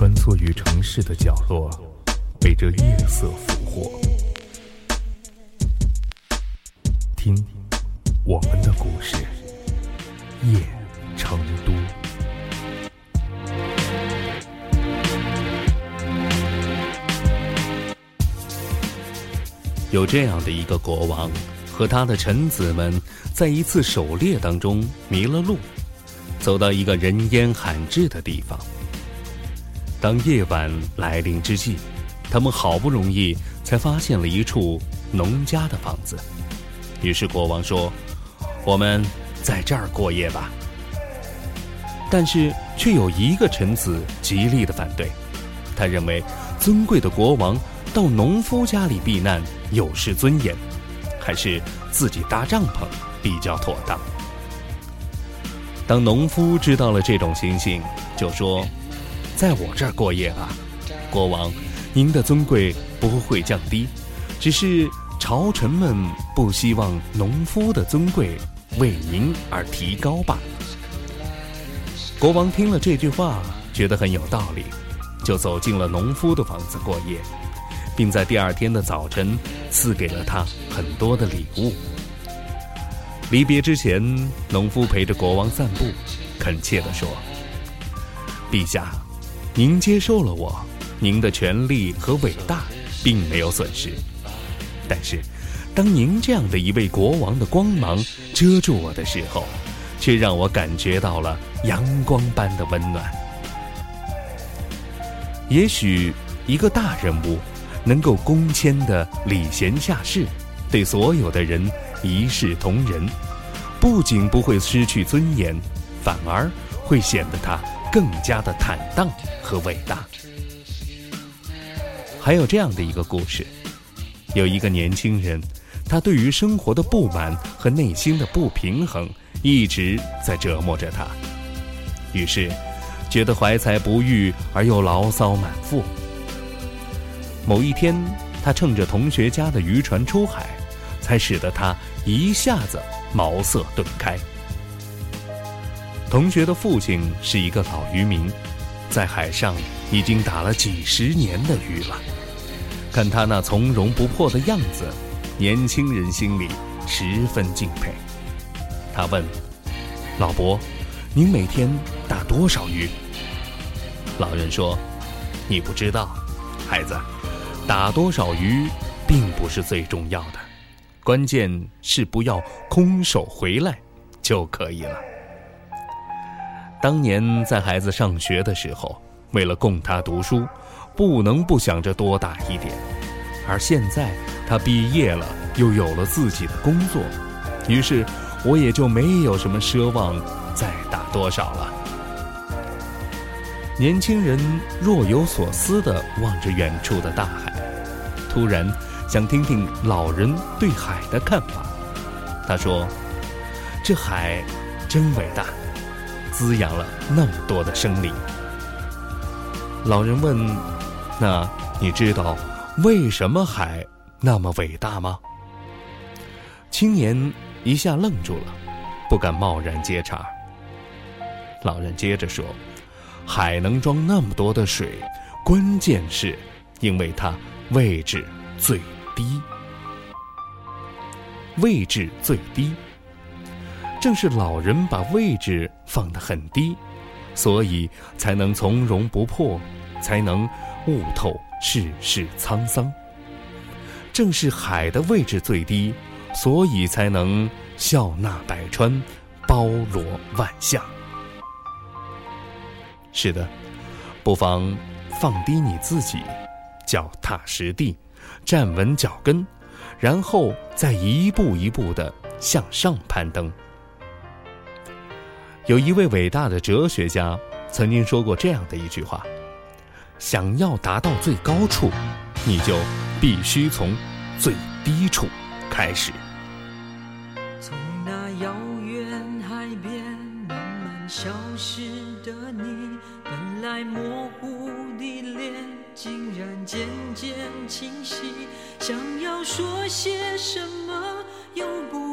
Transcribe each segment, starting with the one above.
穿梭于城市的角落，被这夜色俘获。听，我们的故事，夜成都。有这样的一个国王，和他的臣子们在一次狩猎当中迷了路，走到一个人烟罕至的地方。当夜晚来临之际，他们好不容易才发现了一处农家的房子。于是国王说：“我们在这儿过夜吧。”但是却有一个臣子极力的反对，他认为尊贵的国王到农夫家里避难有失尊严，还是自己搭帐篷比较妥当。当农夫知道了这种情形，就说。在我这儿过夜吧，国王，您的尊贵不会降低，只是朝臣们不希望农夫的尊贵为您而提高罢了。国王听了这句话，觉得很有道理，就走进了农夫的房子过夜，并在第二天的早晨赐给了他很多的礼物。离别之前，农夫陪着国王散步，恳切地说：“陛下。”您接受了我，您的权力和伟大并没有损失，但是，当您这样的一位国王的光芒遮住我的时候，却让我感觉到了阳光般的温暖。也许一个大人物能够恭谦的礼贤下士，对所有的人一视同仁，不仅不会失去尊严，反而会显得他。更加的坦荡和伟大。还有这样的一个故事：有一个年轻人，他对于生活的不满和内心的不平衡一直在折磨着他，于是觉得怀才不遇而又牢骚满腹。某一天，他乘着同学家的渔船出海，才使得他一下子茅塞顿开。同学的父亲是一个老渔民，在海上已经打了几十年的鱼了。看他那从容不迫的样子，年轻人心里十分敬佩。他问：“老伯，您每天打多少鱼？”老人说：“你不知道，孩子，打多少鱼并不是最重要的，关键是不要空手回来就可以了。”当年在孩子上学的时候，为了供他读书，不能不想着多打一点。而现在他毕业了，又有了自己的工作，于是我也就没有什么奢望再打多少了。年轻人若有所思地望着远处的大海，突然想听听老人对海的看法。他说：“这海真伟大。”滋养了那么多的生灵。老人问：“那你知道为什么海那么伟大吗？”青年一下愣住了，不敢贸然接茬。老人接着说：“海能装那么多的水，关键是因为它位置最低，位置最低。”正是老人把位置放得很低，所以才能从容不迫，才能悟透世事沧桑。正是海的位置最低，所以才能笑纳百川，包罗万象。是的，不妨放低你自己，脚踏实地，站稳脚跟，然后再一步一步的向上攀登。有一位伟大的哲学家曾经说过这样的一句话：“想要达到最高处，你就必须从最低处开始。”从那遥远海边慢慢消失的你，本来模糊的脸，竟然渐渐清晰。想要说些什么，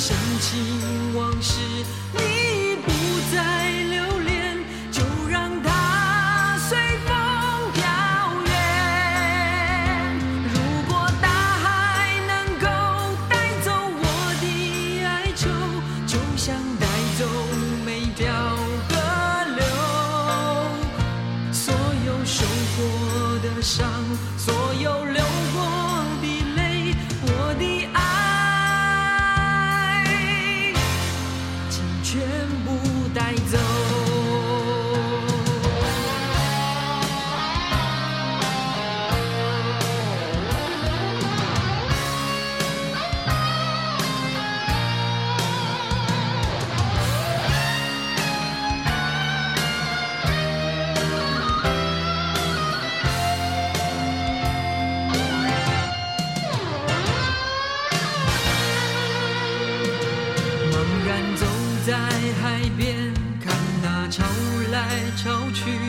深情往事你不去。